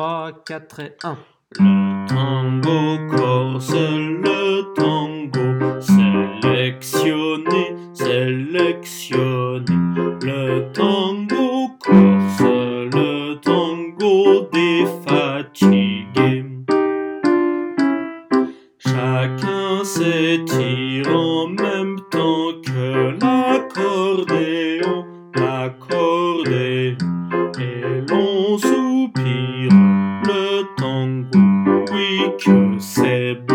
3, 4 et 1. Le tango corse, le tango sélectionné, sélectionné. Le tango corse, le tango défatigué. Chacun s'étire en même temps que l'accordéon, l'accordéon. Que c'est.